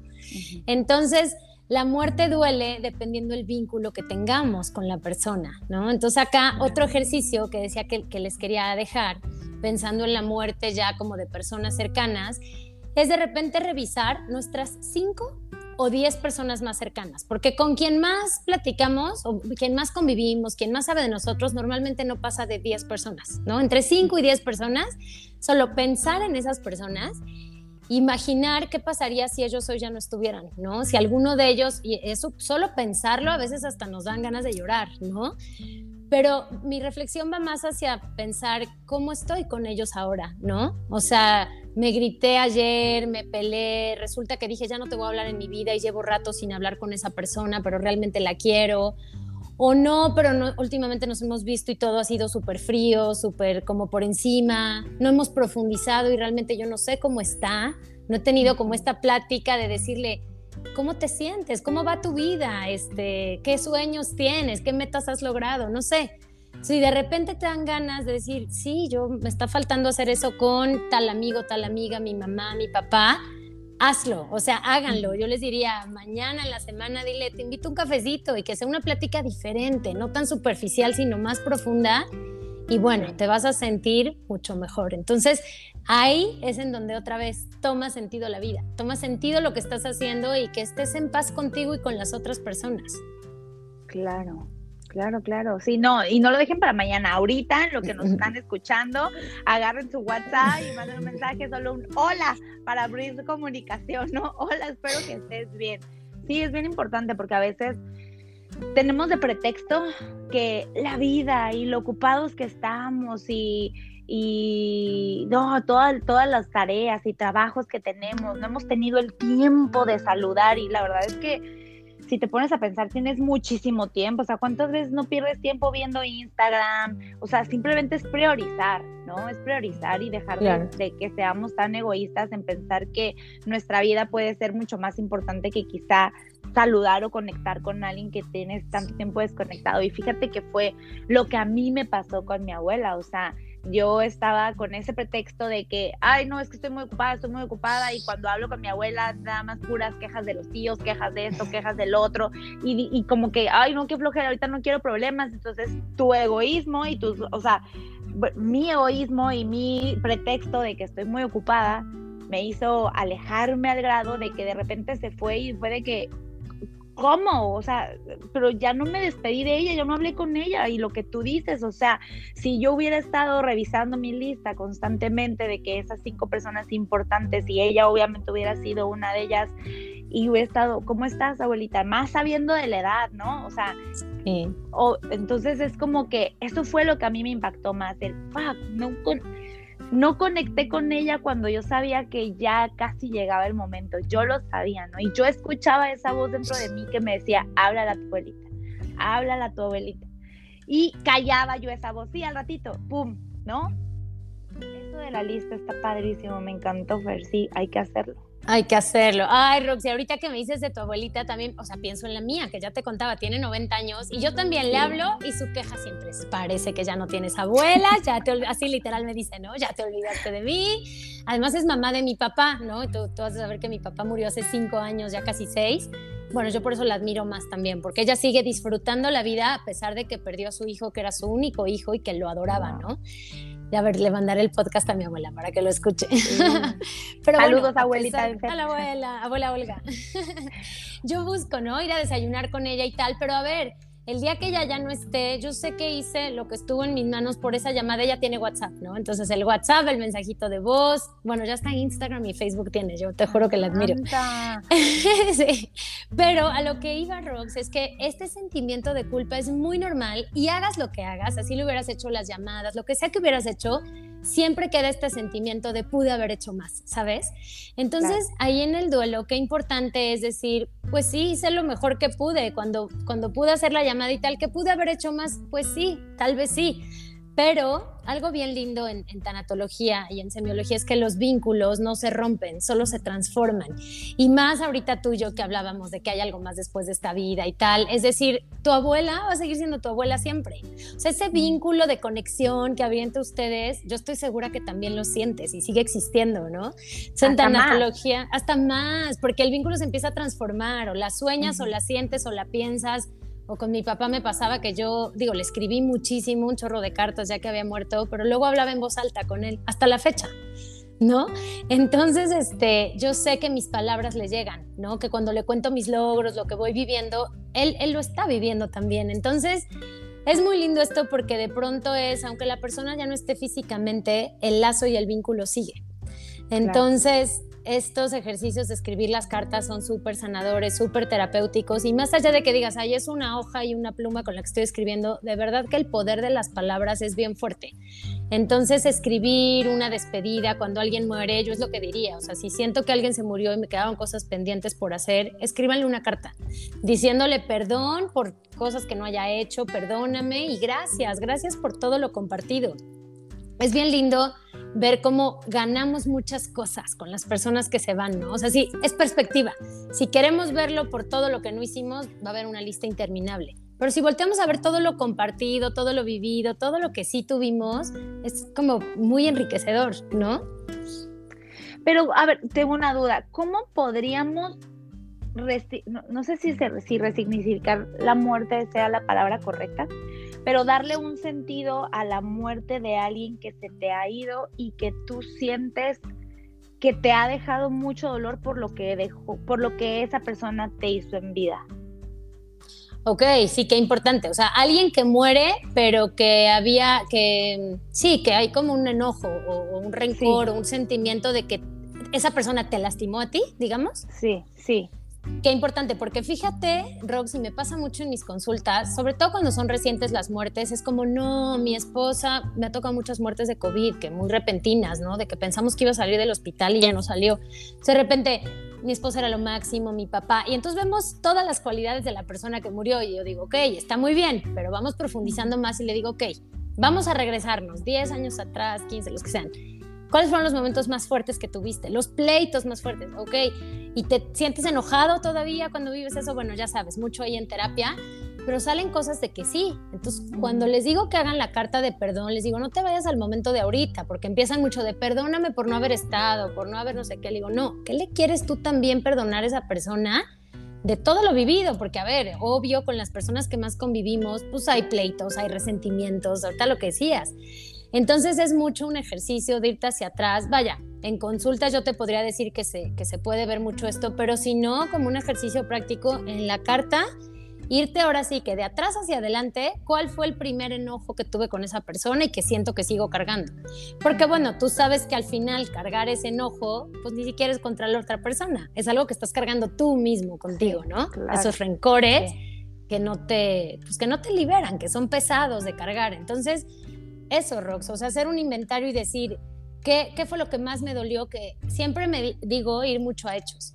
Entonces, la muerte duele dependiendo del vínculo que tengamos con la persona, ¿no? Entonces acá otro ejercicio que decía que, que, les quería dejar, pensando en la muerte ya como de personas cercanas, es de repente revisar nuestras cinco o diez personas más cercanas, porque con quien más platicamos o quien más convivimos, quien más sabe de nosotros, normalmente no pasa de diez personas, ¿no? Entre cinco y diez personas, solo pensar en esas personas imaginar qué pasaría si ellos hoy ya no estuvieran, ¿no? Si alguno de ellos, y eso solo pensarlo a veces hasta nos dan ganas de llorar, ¿no? Pero mi reflexión va más hacia pensar cómo estoy con ellos ahora, ¿no? O sea, me grité ayer, me peleé, resulta que dije ya no te voy a hablar en mi vida y llevo rato sin hablar con esa persona, pero realmente la quiero o no, pero no, últimamente nos hemos visto y todo ha sido súper frío, súper como por encima, no hemos profundizado y realmente yo no sé cómo está, no he tenido como esta plática de decirle, ¿cómo te sientes? ¿Cómo va tu vida? Este, ¿Qué sueños tienes? ¿Qué metas has logrado? No sé. Si de repente te dan ganas de decir, sí, yo me está faltando hacer eso con tal amigo, tal amiga, mi mamá, mi papá, hazlo, o sea, háganlo. Yo les diría, mañana en la semana, dile, te invito a un cafecito y que sea una plática diferente, no tan superficial, sino más profunda. Y bueno, te vas a sentir mucho mejor. Entonces, ahí es en donde otra vez toma sentido la vida, toma sentido lo que estás haciendo y que estés en paz contigo y con las otras personas. Claro. Claro, claro. Sí, no, y no lo dejen para mañana. Ahorita, lo que nos están escuchando, agarren su WhatsApp y manden un mensaje, solo un hola para abrir su comunicación, ¿no? Hola, espero que estés bien. Sí, es bien importante porque a veces tenemos de pretexto que la vida y lo ocupados que estamos y, y no, todas, todas las tareas y trabajos que tenemos, no hemos tenido el tiempo de saludar y la verdad es que si te pones a pensar, tienes muchísimo tiempo, o sea, ¿cuántas veces no pierdes tiempo viendo Instagram? O sea, simplemente es priorizar, ¿no? Es priorizar y dejar de, que seamos tan egoístas en pensar que nuestra vida puede ser mucho más importante que quizá saludar o conectar con alguien que tienes tanto tiempo desconectado. Y fíjate que fue lo que a mí me pasó con mi abuela, o sea, yo estaba con ese pretexto de que, ay, no, es que estoy muy ocupada, estoy muy ocupada y cuando hablo con mi abuela, nada más puras quejas de los tíos, quejas de esto, quejas del otro y, y como que, ay, no, qué flojera, ahorita no quiero problemas, entonces tu egoísmo y tus, o sea, mi egoísmo y mi pretexto de que estoy muy ocupada me hizo alejarme al grado de que de repente se fue y fue de que ¿cómo? O sea, pero ya no me despedí de ella, yo no hablé con ella y lo que tú dices, o sea, si yo hubiera estado revisando mi lista constantemente de que esas cinco personas importantes y ella obviamente hubiera sido una de ellas y hubiera estado, ¿cómo estás, abuelita? Más sabiendo de la edad, ¿no? O sea, o, entonces es como que eso fue lo que a mí me impactó más, el fuck, no con no conecté con ella cuando yo sabía que ya casi llegaba el momento, yo lo sabía, ¿no? Y yo escuchaba esa voz dentro de mí que me decía, háblale a tu abuelita, háblale a tu abuelita. Y callaba yo esa voz, sí, al ratito, ¡pum! ¿No? Eso de la lista está padrísimo, me encantó, Fer, sí, hay que hacerlo. Hay que hacerlo. Ay, Roxy, ahorita que me dices de tu abuelita también, o sea, pienso en la mía, que ya te contaba, tiene 90 años, y yo también le hablo y su queja siempre es, parece que ya no tienes abuela, ya te así literal me dice, ¿no? Ya te olvidaste de mí. Además es mamá de mi papá, ¿no? Tú, tú vas a saber que mi papá murió hace cinco años, ya casi seis. Bueno, yo por eso la admiro más también, porque ella sigue disfrutando la vida a pesar de que perdió a su hijo, que era su único hijo y que lo adoraba, ¿no? A ver, le mandaré el podcast a mi abuela para que lo escuche. Saludos, abuelita. A la abuela, abuela Olga. Yo busco, ¿no? Ir a desayunar con ella y tal, pero a ver, el día que ella ya no esté, yo sé que hice lo que estuvo en mis manos por esa llamada. Ella tiene WhatsApp, ¿no? Entonces el WhatsApp, el mensajito de voz, bueno, ya está en Instagram y Facebook tiene, yo te juro que la admiro. sí. Pero a lo que iba Rox es que este sentimiento de culpa es muy normal y hagas lo que hagas, así le hubieras hecho las llamadas, lo que sea que hubieras hecho, siempre queda este sentimiento de pude haber hecho más, ¿sabes? Entonces, ahí en el duelo, qué importante es decir, pues sí, hice lo mejor que pude, cuando, cuando pude hacer la llamada y tal, que pude haber hecho más, pues sí, tal vez sí, pero algo bien lindo en, tanatología y en semiología es que los vínculos no se rompen, solo se transforman. Y más ahorita tú y yo que hablábamos de que hay algo más después de esta vida y tal. Es decir, tu abuela va a seguir siendo tu abuela siempre. O sea, ese vínculo de conexión que había entre ustedes, yo estoy segura que también lo sientes y sigue existiendo, ¿no? en tanatología, hasta más, porque el vínculo se empieza a transformar, o la sueñas, o la sientes, o la piensas o con mi papá me pasaba que yo, digo, le escribí muchísimo, un chorro de cartas ya que había muerto, pero luego hablaba en voz alta con él, hasta la fecha. ¿No? Entonces, este, yo sé que mis palabras le llegan, ¿no? Que cuando le cuento mis logros, lo que voy viviendo, él, él lo está viviendo también. Entonces, es muy lindo esto porque de pronto es, aunque la persona ya no esté físicamente, el lazo y el vínculo sigue. Entonces, estos ejercicios de escribir las cartas son súper sanadores, súper terapéuticos y más allá de que digas, ay, es una hoja y una pluma con la que estoy escribiendo, de verdad que el poder de las palabras es bien fuerte. Entonces, escribir una despedida cuando alguien muere, yo es lo que diría, o sea, si siento que alguien se murió y me quedaban cosas pendientes por hacer, escríbanle una carta diciéndole perdón por cosas que no haya hecho, perdóname y gracias, gracias por todo lo compartido es bien lindo ver cómo ganamos muchas cosas con las personas que se van, ¿no? O sea, sí, es perspectiva. Si queremos verlo por todo lo que no hicimos, va a haber una lista interminable. Pero si volteamos a ver todo lo compartido, todo lo vivido, todo lo que sí tuvimos, es como muy enriquecedor, ¿no? Pero, a ver, tengo una duda. ¿Cómo podríamos, no, sé si, si resignificar la muerte sea la palabra correcta, pero darle un sentido a la muerte de alguien que se te ha ido y que tú sientes que te ha dejado mucho dolor por lo que dejó, por lo que esa persona te hizo en vida. Ok, sí, qué importante. O sea, alguien que muere, pero que había, que sí, que hay como un enojo o, un rencor o un sentimiento de que esa persona te lastimó a ti, digamos. Sí, sí. Qué importante, porque fíjate, Roxy, me pasa mucho en mis consultas, sobre todo cuando son recientes las muertes, es como, no, mi esposa, me ha tocado muchas muertes de COVID, que muy repentinas, ¿no? De que pensamos que iba a salir del hospital y ya no salió. De repente, mi esposa era lo máximo, mi papá, y entonces vemos todas las cualidades de la persona que murió y yo digo, ok, está muy bien, pero vamos profundizando más y le digo, ok, vamos a regresarnos 10 años atrás, 15, los que sean ¿Cuáles fueron los momentos más fuertes que tuviste? Los pleitos más fuertes, ¿ok? ¿Y te sientes enojado todavía cuando vives eso? Bueno, ya sabes, mucho ahí en terapia, pero salen cosas de que sí. Entonces, cuando les digo que hagan la carta de perdón, les digo, no te vayas al momento de ahorita, porque empiezan mucho de perdóname por no haber estado, por no haber no sé qué. Le digo, no, ¿qué le quieres tú también perdonar a esa persona? de todo lo vivido, porque a ver, obvio, con las personas que más convivimos, pues hay pleitos, hay resentimientos, ahorita lo que decías. Entonces es mucho un ejercicio de irte hacia atrás. Vaya, en consultas yo te podría decir que se, que se puede ver mucho esto, pero si no, como un ejercicio práctico en la carta, irte ahora sí que de atrás hacia adelante, ¿cuál fue el primer enojo que tuve con esa persona y que siento que sigo cargando? Porque bueno, tú sabes que al final cargar ese enojo, pues ni siquiera es contra la otra persona, es algo que estás cargando tú mismo contigo, ¿no? Esos rencores que no te, pues que no te liberan, que son pesados de cargar. Entonces, eso, Rox, o sea, hacer un inventario y decir, ¿qué, ¿qué fue lo que más me dolió? Que siempre me digo ir mucho a hechos,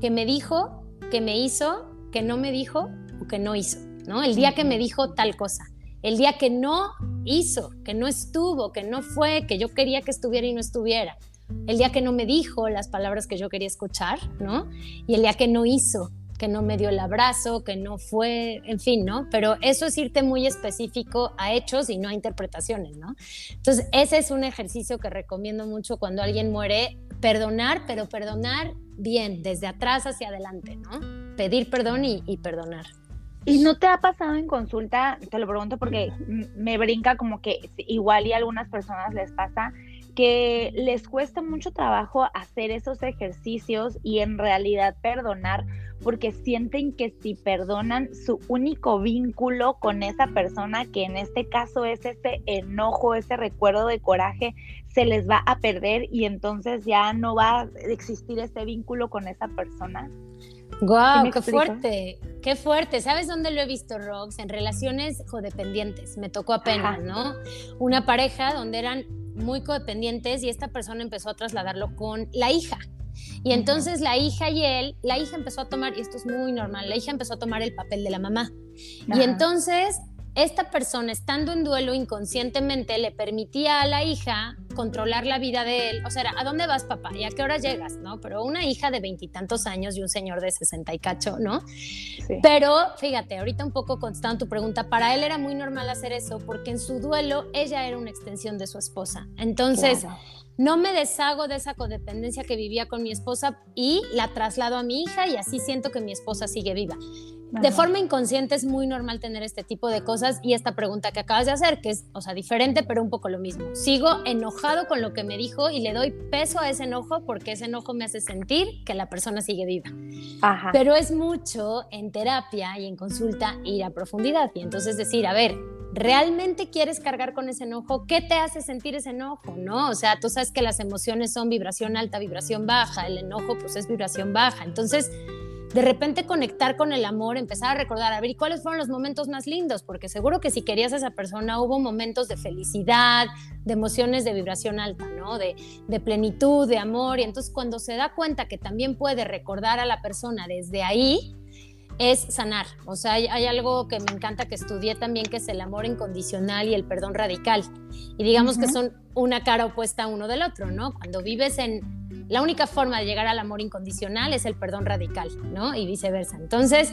que me dijo, que me hizo, que no me dijo o que no hizo, ¿no? El día que me dijo tal cosa, el día que no hizo, que no estuvo, que no fue, que yo quería que estuviera y no estuviera, el día que no me dijo las palabras que yo quería escuchar, ¿no? Y el día que no hizo, que no me dio el abrazo, que no fue, en fin, ¿no? Pero eso es irte muy específico a hechos y no a interpretaciones, ¿no? Entonces, ese es un ejercicio que recomiendo mucho cuando alguien muere, perdonar, pero perdonar bien, desde atrás hacia adelante, ¿no? Pedir perdón y, perdonar. ¿Y no te ha pasado en consulta? Te lo pregunto porque me brinca como que igual y a algunas personas les pasa que les cuesta mucho trabajo hacer esos ejercicios y en realidad perdonar porque sienten que si perdonan su único vínculo con esa persona, que en este caso es ese enojo, ese recuerdo de coraje, se les va a perder y entonces ya no va a existir ese vínculo con esa persona. ¡Guau! ¡Qué fuerte! ¡Qué fuerte! ¿Sabes dónde lo he visto, Rox? En relaciones codependientes. Me tocó apenas, ¿no? Una pareja donde eran muy codependientes y esta persona empezó a trasladarlo con la hija. Y entonces la hija y él, la hija empezó a tomar, y esto es muy normal, la hija empezó a tomar el papel de la mamá. Y entonces esta persona, estando en duelo inconscientemente, le permitía a la hija controlar la vida de él. O sea, ¿a dónde vas, papá? ¿Y a qué hora llegas? ¿No? Pero una hija de veintitantos años y un señor de sesenta y cacho, ¿no? Pero fíjate, ahorita un poco contestando tu pregunta, para él era muy normal hacer eso porque en su duelo ella era una extensión de su esposa. Entonces no me deshago de esa codependencia que vivía con mi esposa y la traslado a mi hija y así siento que mi esposa sigue viva. De forma inconsciente es muy normal tener este tipo de cosas y esta pregunta que acabas de hacer, que es, o sea, diferente, pero un poco lo mismo. Sigo enojado con lo que me dijo y le doy peso a ese enojo porque ese enojo me hace sentir que la persona sigue viva. Pero es mucho en terapia y en consulta ir a profundidad y entonces decir, a ver, ¿realmente quieres cargar con ese enojo? ¿Qué te hace sentir ese enojo? ¿No? O sea, tú sabes que las emociones son vibración alta, vibración baja, el enojo pues es vibración baja. Entonces, de repente conectar con el amor, empezar a recordar, a ver, ¿y cuáles fueron los momentos más lindos? Porque seguro que si querías a esa persona hubo momentos de felicidad, de emociones de vibración alta, ¿no? De, de plenitud, de amor. Y entonces cuando se da cuenta que también puede recordar a la persona desde ahí, es sanar. O sea, hay, algo que me encanta que estudié también, que es el amor incondicional y el perdón radical. Y digamos que son una cara opuesta uno del otro, ¿no? Cuando vives en... La única forma de llegar al amor incondicional es el perdón radical, ¿no? Y viceversa. Entonces,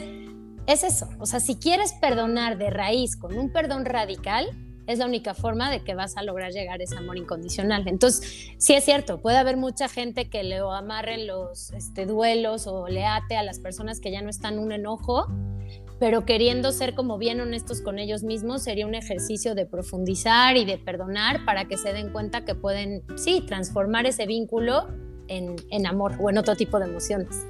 es eso. O sea, si quieres perdonar de raíz con un perdón radical, es la única forma de que vas a lograr llegar a ese amor incondicional. Entonces, sí es cierto, puede haber mucha gente que le amarren los este, duelos o le ate a las personas que ya no están un enojo, pero queriendo ser como bien honestos con ellos mismos, sería un ejercicio de profundizar y de perdonar para que se den cuenta que pueden, sí, transformar ese vínculo en, en amor o en otro tipo de emociones.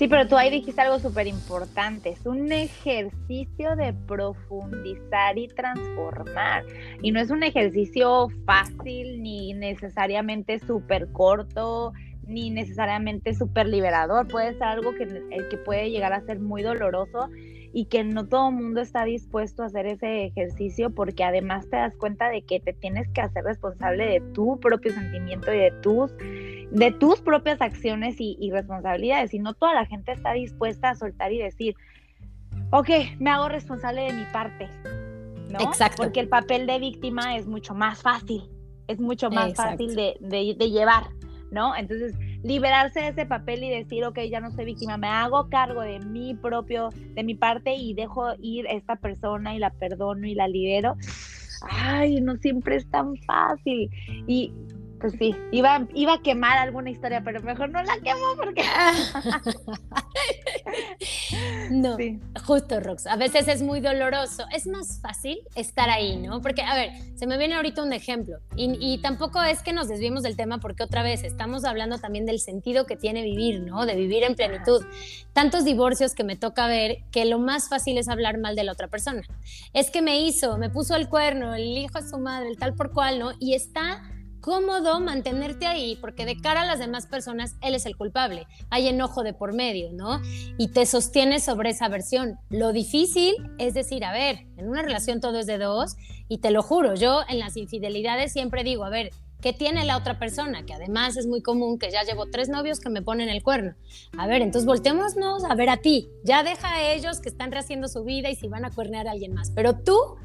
Sí, pero tú ahí dijiste algo súper importante. Es un ejercicio de profundizar y transformar. Y no es un ejercicio fácil ni necesariamente súper corto ni necesariamente súper liberador. Puede ser algo que, el que puede llegar a ser muy doloroso y que no todo el mundo está dispuesto a hacer ese ejercicio porque además te das cuenta de que te tienes que hacer responsable de tu propio sentimiento y de tus de tus propias acciones y, responsabilidades. Y no toda la gente está dispuesta a soltar y decir, ok, me hago responsable de mi parte. ¿no? Exacto. Porque el papel de víctima es mucho más fácil, es mucho más fácil de, de, llevar, ¿no? Entonces, liberarse de ese papel y decir, ok, ya no soy víctima, me hago cargo de mi propio, de mi parte y dejo ir esta persona y la perdono y la libero. Ay, no siempre es tan fácil. Y pues sí, iba, iba a quemar alguna historia, pero mejor no la quemo porque... no, justo, Rox. A veces es muy doloroso. Es más fácil estar ahí, ¿no? Porque, a ver, se me viene ahorita un ejemplo. Y, y tampoco es que nos desviemos del tema porque otra vez estamos hablando también del sentido que tiene vivir, ¿no? De vivir en plenitud. Tantos divorcios que me toca ver que lo más fácil es hablar mal de la otra persona. Es que me hizo, me puso el cuerno, el hijo de su madre, el tal por cual, ¿no? Y está cómodo mantenerte ahí, porque de cara a las demás personas, él es el culpable. Hay enojo de por medio, ¿no? Y te sostienes sobre esa versión. Lo difícil es decir, a ver, en una relación todo es de dos, y te lo juro, yo en las infidelidades siempre digo, a ver, ¿qué tiene la otra persona? Que además es muy común que ya llevo tres novios que me ponen el cuerno. A ver, entonces volteémonos a ver a ti. Ya deja a ellos que están rehaciendo su vida y si van a cuernear a alguien más. Pero tú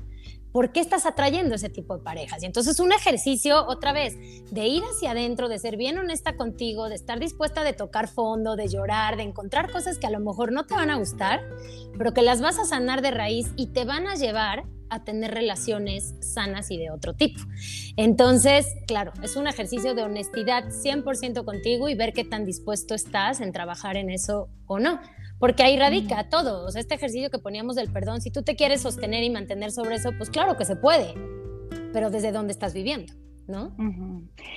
¿por qué estás atrayendo ese tipo de parejas? Y entonces un ejercicio, otra vez, de ir hacia adentro, de ser bien honesta contigo, de estar dispuesta de tocar fondo, de llorar, de encontrar cosas que a lo mejor no te van a gustar, pero que las vas a sanar de raíz y te van a llevar a tener relaciones sanas y de otro tipo. Entonces, claro, es un ejercicio de honestidad 100% contigo y ver qué tan dispuesto estás en trabajar en eso o no porque ahí radica todo. O sea, este ejercicio que poníamos del perdón, si tú te quieres sostener y mantener sobre eso, pues claro que se puede, pero desde dónde estás viviendo. ¿No?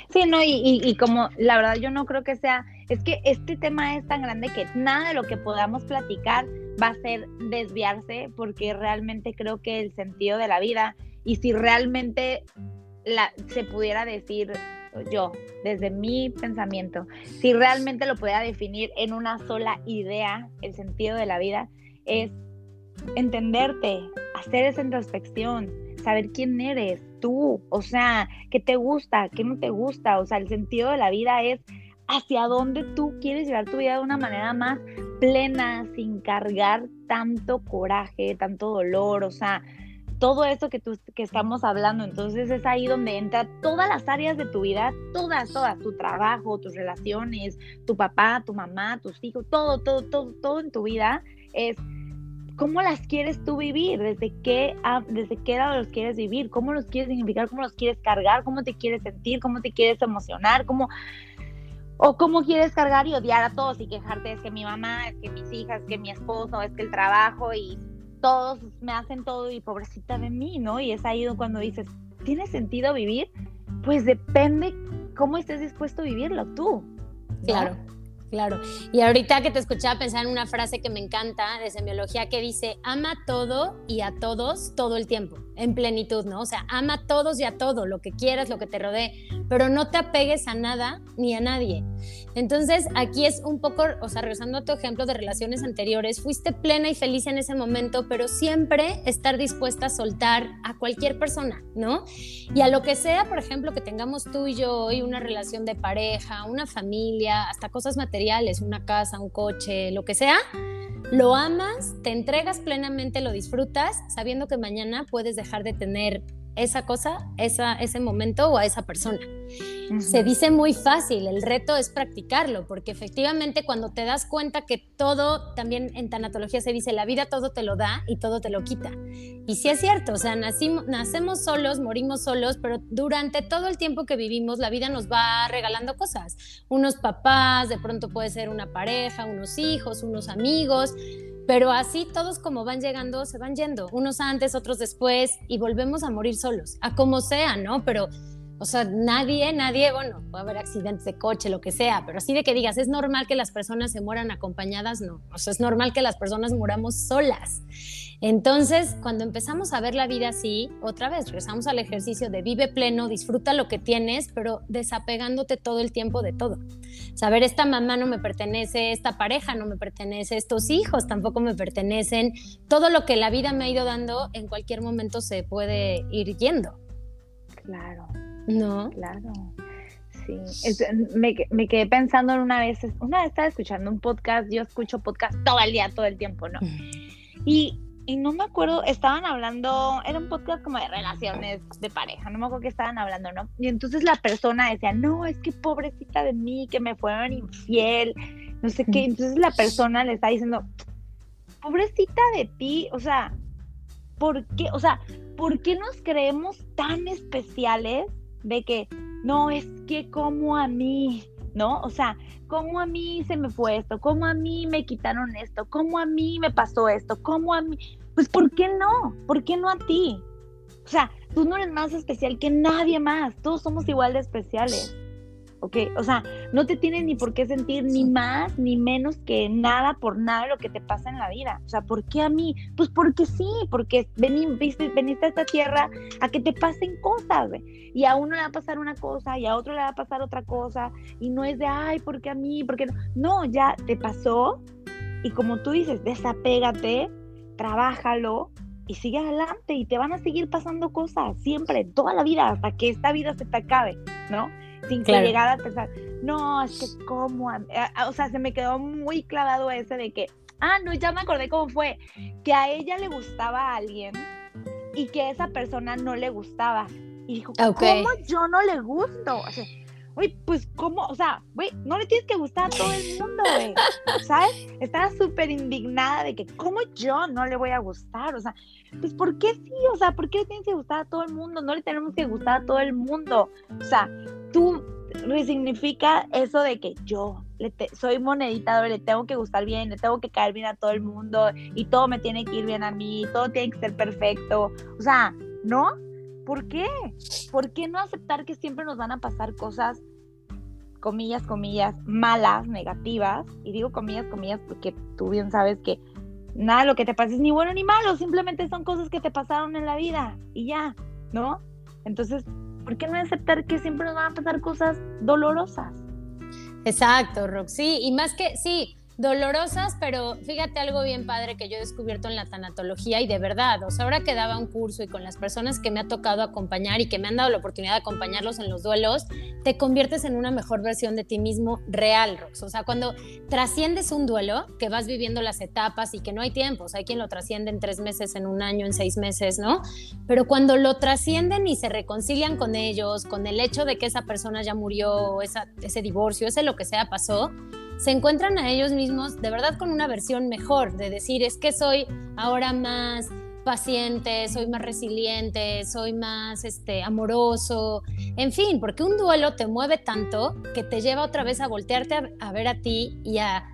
Sí, no, y, como la verdad yo no creo que sea, es que este tema es tan grande que nada de lo que podamos platicar va a ser desviarse, porque realmente creo que el sentido de la vida, y si realmente la, se pudiera decir yo, desde mi pensamiento, si realmente lo pudiera definir en una sola idea, el sentido de la vida, es entenderte, hacer esa introspección, saber quién eres tú, o sea, qué te gusta, qué no te gusta, o sea, el sentido de la vida es hacia dónde tú quieres llevar tu vida de una manera más plena, sin cargar tanto coraje, tanto dolor, o sea, todo eso que, tú, que estamos hablando. Entonces es ahí donde entra todas las áreas de tu vida, todas, todas, tu trabajo, tus relaciones, tu papá, tu mamá, tus hijos, todo, todo, todo, todo en tu vida es cómo las quieres tú vivir, desde qué, desde qué edad los quieres vivir, cómo los quieres significar, cómo los quieres cargar, cómo te quieres sentir, cómo te quieres emocionar, cómo o cómo quieres cargar y odiar a todos y quejarte es que mi mamá, es que mis hijas, es que mi esposo, es que el trabajo y todos me hacen todo y pobrecita de mí, ¿no? Y es ahí cuando dices, ¿tiene sentido vivir? Pues depende cómo estés dispuesto a vivirlo tú. Claro. Claro. Y ahorita que te escuchaba pensar en una frase que me encanta de semiología que dice, ama todo y a todos todo el tiempo, en plenitud, ¿no? O sea, ama a todos y a todo, lo que quieras, lo que te rodee, pero no te apegues a nada ni a nadie. Entonces, aquí es un poco, o sea, regresando a tu ejemplo de relaciones anteriores, fuiste plena y feliz en ese momento, pero siempre estar dispuesta a soltar a cualquier persona, ¿no? Y a lo que sea, por ejemplo, que tengamos tú y yo hoy una relación de pareja, una familia, hasta cosas materiales una casa, un coche, lo que sea, lo amas, te entregas plenamente, lo disfrutas, sabiendo que mañana puedes dejar de tener esa cosa, esa, ese momento o a esa persona. Se dice muy fácil, el reto es practicarlo, porque efectivamente cuando te das cuenta que todo, también en tanatología se dice, la vida todo te lo da y todo te lo quita. Y sí es cierto, o sea, nacimos, nacemos solos, morimos solos, pero durante todo el tiempo que vivimos, la vida nos va regalando cosas. Unos papás, de pronto puede ser una pareja, unos hijos, unos amigos pero así todos como van llegando, se van yendo, unos antes, otros después, y volvemos a morir solos, a como sea, ¿no? Pero O sea, nadie, nadie, bueno, puede haber accidentes de coche, lo que sea, pero así de que digas, es normal que las personas se mueran acompañadas, no. O sea, es normal que las personas muramos solas. Entonces, cuando empezamos a ver la vida así, otra vez regresamos al ejercicio de vive pleno, disfruta lo que tienes, pero desapegándote todo el tiempo de todo. Saber, esta mamá no me pertenece, esta pareja no me pertenece, estos hijos tampoco me pertenecen. Todo lo que la vida me ha ido dando, en cualquier momento se puede ir yendo. Claro. No. Claro. Sí. me, me, quedé pensando en una vez, una vez estaba escuchando un podcast, yo escucho podcast todo el día, todo el tiempo, ¿no? Y y no me acuerdo, estaban hablando, era un podcast como de relaciones de pareja, no me acuerdo qué estaban hablando, ¿no? Y entonces la persona decía, no, es que pobrecita de mí, que me fueron infiel, no sé qué. Entonces la persona le está diciendo, pobrecita de ti, o sea, ¿por qué? O sea, ¿por qué nos creemos tan especiales de que, no, es que como a mí, ¿no? O sea, ¿cómo a mí se me fue esto? ¿Cómo a mí me quitaron esto? ¿Cómo a mí me pasó esto? ¿Cómo a mí? Pues ¿por qué no? ¿Por qué no a ti? O sea, tú no eres más especial que nadie más. Todos somos igual de especiales. ¿Ok? O sea, no te tienes ni por qué sentir ni más ni menos que nada por nada de lo que te pasa en la vida. O sea, ¿por qué a mí? Pues porque sí, porque veniste, veniste a esta tierra a que te pasen cosas, Y a uno le va a pasar una cosa y a otro le va a pasar otra cosa y no es de, ay, ¿por qué a mí? ¿Por qué no? No, ya te pasó y como tú dices, desapégate, trabájalo y sigue adelante y te van a seguir pasando cosas siempre, toda la vida, hasta que esta vida se te acabe, ¿no? Sin que llegara a pensar, no, es que cómo, o sea, se me quedó muy clavado ese de que, ah, no, ya me acordé cómo fue, que a ella le gustaba a alguien y que esa persona no le gustaba. Y dijo, ¿cómo yo no le gusto? O sea, Uy, pues, ¿cómo? O sea, güey, no le tienes que gustar a todo el mundo, güey. ¿Sabes? Estaba súper indignada de que, ¿cómo yo no le voy a gustar? O sea, pues, ¿por qué sí? O sea, ¿por qué le tienes que gustar a todo el mundo? No le tenemos que gustar a todo el mundo. O sea, tú resignifica eso de que yo le soy monedita, le tengo que gustar bien, le tengo que caer bien a todo el mundo y todo me tiene que ir bien a mí, todo tiene que ser perfecto. O sea, ¿no? ¿Por qué? ¿Por qué no aceptar que siempre nos van a pasar cosas, comillas, comillas, malas, negativas? Y digo comillas, comillas porque tú bien sabes que nada lo que te pasa es ni bueno ni malo, simplemente son cosas que te pasaron en la vida y ya, ¿no? Entonces, ¿por qué no aceptar que siempre nos van a pasar cosas dolorosas? Exacto, Roxy. Y más que, sí, dolorosas, pero fíjate algo bien padre que yo he descubierto en la tanatología y de verdad, o sea, ahora que daba un curso y con las personas que me ha tocado acompañar y que me han dado la oportunidad de acompañarlos en los duelos, te conviertes en una mejor versión de ti mismo real, Rox. O sea, cuando trasciendes un duelo, que vas viviendo las etapas y que no hay tiempos, hay quien lo trasciende en tres meses, en un año, en seis meses, ¿no? Pero cuando lo trascienden y se reconcilian con ellos, con el hecho de que esa persona ya murió, ese divorcio, ese lo que sea pasó, se encuentran a ellos mismos de verdad con una versión mejor, de decir, es que soy ahora más paciente, soy más resiliente, soy más este, amoroso, en fin, porque un duelo te mueve tanto que te lleva otra vez a voltearte a, ver a ti y a,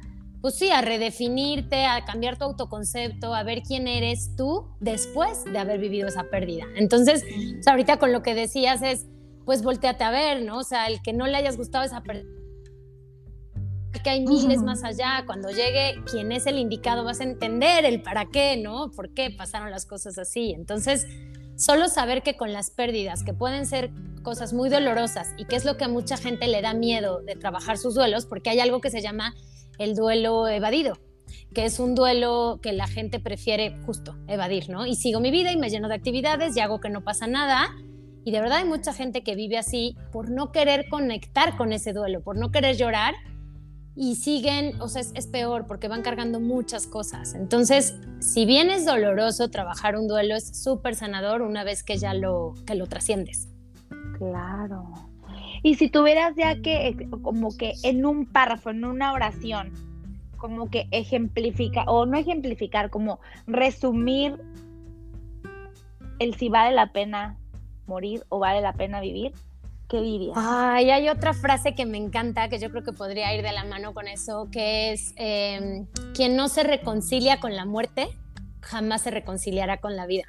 pues sí, a redefinirte, a cambiar tu autoconcepto, a ver quién eres tú después de haber vivido esa pérdida. Entonces, ahorita con lo que decías es, pues volteate a ver, ¿no? O sea, el que no le hayas gustado esa pérdida que hay miles más allá. Cuando llegue quien es el indicado vas a entender el para qué, ¿no? ¿Por qué pasaron las cosas así? Entonces, solo saber que con las pérdidas, que pueden ser cosas muy dolorosas y que es lo que a mucha gente le da miedo de trabajar sus duelos, porque hay algo que se llama el duelo evadido, que es un duelo que la gente prefiere justo evadir, ¿no? Y sigo mi vida y me lleno de actividades y hago que no pasa nada. Y de verdad hay mucha gente que vive así por no querer conectar con ese duelo, por no querer llorar y siguen, o sea, es, peor porque van cargando muchas cosas. Entonces, si bien es doloroso trabajar un duelo, es súper sanador una vez que ya lo, que lo trasciendes. Claro. Y si tuvieras ya que, como que en un párrafo, en una oración, como que ejemplificar, o no ejemplificar, como resumir el si vale la pena morir o vale la pena vivir, ¿qué? Ay, hay otra frase que me encanta, que yo creo que podría ir de la mano con eso, que es, em, quien no se reconcilia con la muerte, jamás se reconciliará con la vida.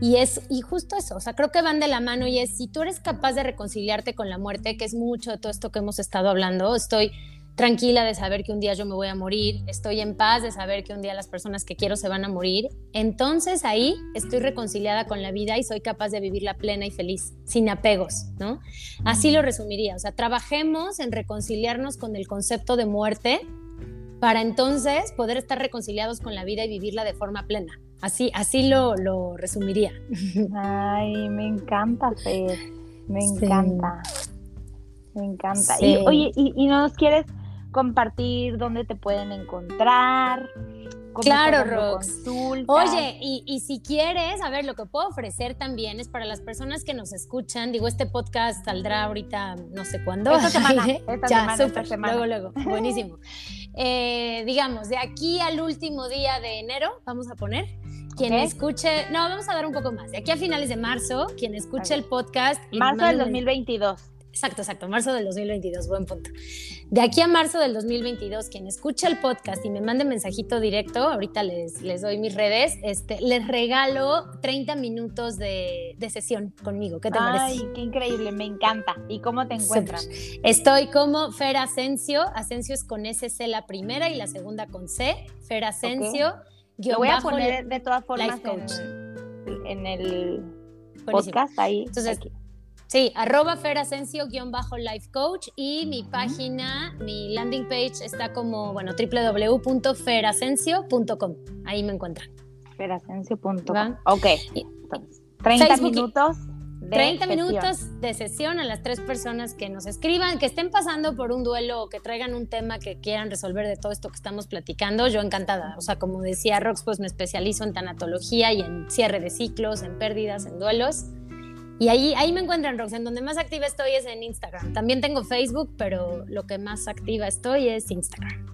Y es, y justo eso, o sea, creo que van de la mano y es, si tú eres capaz de reconciliarte con la muerte, que es mucho de todo esto que hemos estado hablando, estoy tranquila de saber que un día yo me voy a morir, estoy en paz de saber que un día las personas que quiero se van a morir, entonces ahí estoy reconciliada con la vida y soy capaz de vivirla plena y feliz, sin apegos, ¿no? Así lo resumiría, o sea, trabajemos en reconciliarnos con el concepto de muerte para entonces poder estar reconciliados con la vida y vivirla de forma plena. Así, así lo, lo resumiría. Ay, me encanta, Fer. Me encanta. Me encanta. Y, oye, ¿y, ¿y no nos quieres compartir dónde te pueden encontrar. Claro, Rox. Oye, y, si quieres, a ver, lo que puedo ofrecer también es para las personas que nos escuchan. Digo, este podcast saldrá ahorita, no sé cuándo. Esta semana. ya, súper. Luego, luego. Buenísimo. Eh, digamos, de aquí al último día de enero, vamos a poner. Quien escuche, no, vamos a dar un poco más. De aquí a finales de marzo, quien escuche el podcast. Marzo del 2022. Exacto, exacto, marzo del 2022, buen punto. De aquí a marzo del 2022, quien escucha el podcast y me mande mensajito directo, ahorita les, les doy mis redes, este, les regalo 30 minutos de, sesión conmigo. ¿Qué te parece? Ay, qué increíble, me encanta. ¿Y cómo te encuentras? Estoy como Fer Asensio, Asensio es con SC la primera y la segunda con C, Fer Asensio. Lo voy a poner de todas formas en, el podcast ahí. Entonces, aquí. Sí, arroba ferasencio-life coach y mi página, mi landing page está como, bueno, www.ferasencio.com. Ahí me encuentran. Ferasencio.com. Ok. 30 minutos. De 30 minutos de sesión a las tres personas que nos escriban, que estén pasando por un duelo o que traigan un tema que quieran resolver de todo esto que estamos platicando. Yo encantada. O sea, como decía Rox, pues me especializo en tanatología y en cierre de ciclos, en pérdidas, en duelos. Y ahí, ahí me encuentran, Rox. En donde más activa estoy es en Instagram. También tengo Facebook, pero lo que más activa estoy es Instagram.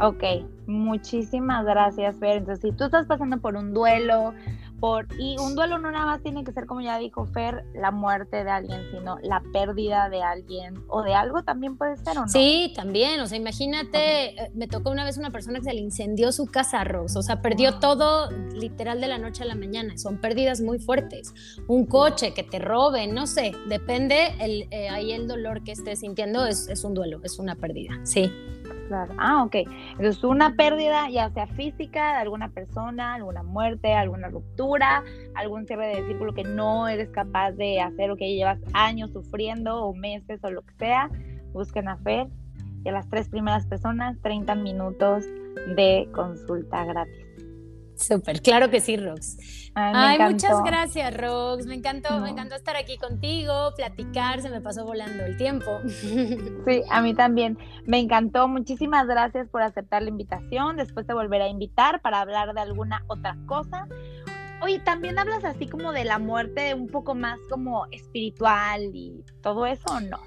Ok, muchísimas gracias, Fer. Entonces, si tú estás pasando por un duelo, por y un duelo no nada más tiene que ser, como ya dijo Fer, la muerte de alguien, sino la pérdida de alguien o de algo también puede ser, ¿o no? Sí, también. O sea, imagínate, eh, me tocó una vez una persona que se le incendió su casa, Rose. O sea, perdió todo literal de la noche a la mañana. Son pérdidas muy fuertes. Un coche que te robe, no sé, depende. El, eh, ahí el dolor que estés sintiendo es, es un duelo, es una pérdida. Sí. Claro. Ah, ok. Entonces, una pérdida, ya sea física, de alguna persona, alguna muerte, alguna ruptura, algún cierre de círculo que no eres capaz de hacer o que llevas años sufriendo o meses o lo que sea, busquen a Fer y a las tres primeras personas 30 minutos de consulta gratis. Súper, claro que sí, Rox. Ay, muchas gracias, Rox. Me encantó, me encantó estar aquí contigo, platicar, se me pasó volando el tiempo. Sí, a mí también. Me encantó. Muchísimas gracias por aceptar la invitación. Después te volveré a invitar para hablar de alguna otra cosa. Oye, también hablas así como de la muerte un poco más como espiritual y todo eso, ¿o no?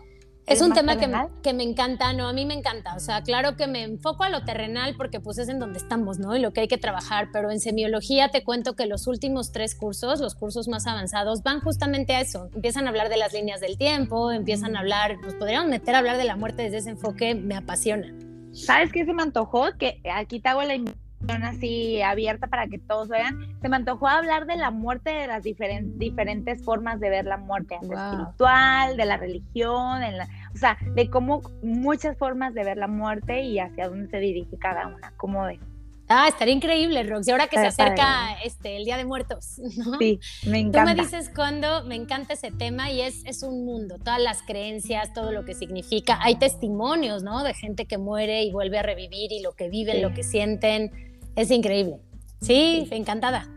Es un tema que, que, me encanta, no, a mí me encanta. O sea, claro que me enfoco a lo terrenal porque pues es en donde estamos, ¿no? Y lo que hay que trabajar, pero en semiología te cuento que los últimos tres cursos, los cursos más avanzados, van justamente a eso. Empiezan a hablar de las líneas del tiempo, empiezan a hablar, nos podríamos meter a hablar de la muerte desde ese enfoque, me apasiona. ¿Sabes qué se me antojó? Que aquí te hago la invitación así abierta para que todos vean, se me antojó hablar de la muerte, de las diferentes formas de ver la muerte, espiritual, de la religión, o sea, de cómo muchas formas de ver la muerte y hacia dónde se dirige cada una, cómo ves. Ah, estaría increíble, Rox. ahora que se acerca este, el Día de Muertos, Sí, me encanta. Tú me dices cuándo, me encanta ese tema y es, es un mundo, todas las creencias, todo lo que significa. Hay testimonios, ¿no? De gente que muere y vuelve a revivir y lo que viven, lo que sienten es increíble. Sí, encantada.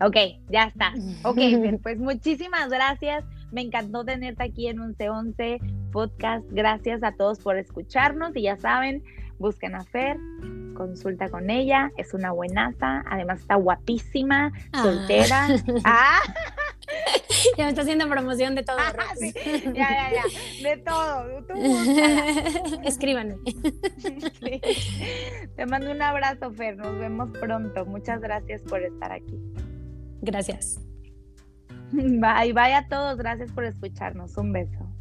Ok, ya está. Ok, pues muchísimas gracias. Me encantó tenerte aquí en un C11 podcast. Gracias a todos por escucharnos y ya saben, busquen a Fer, consulta con ella, es una buenaza, además está guapísima, ah. soltera. Ah. Ya me está haciendo promoción de todo. Ah, ya, ya, ya, de todo. Escríbanme. Te mando un abrazo, Fer, nos vemos pronto. Muchas gracias por estar aquí. Gracias. Bye, bye a todos, gracias por escucharnos. Un beso.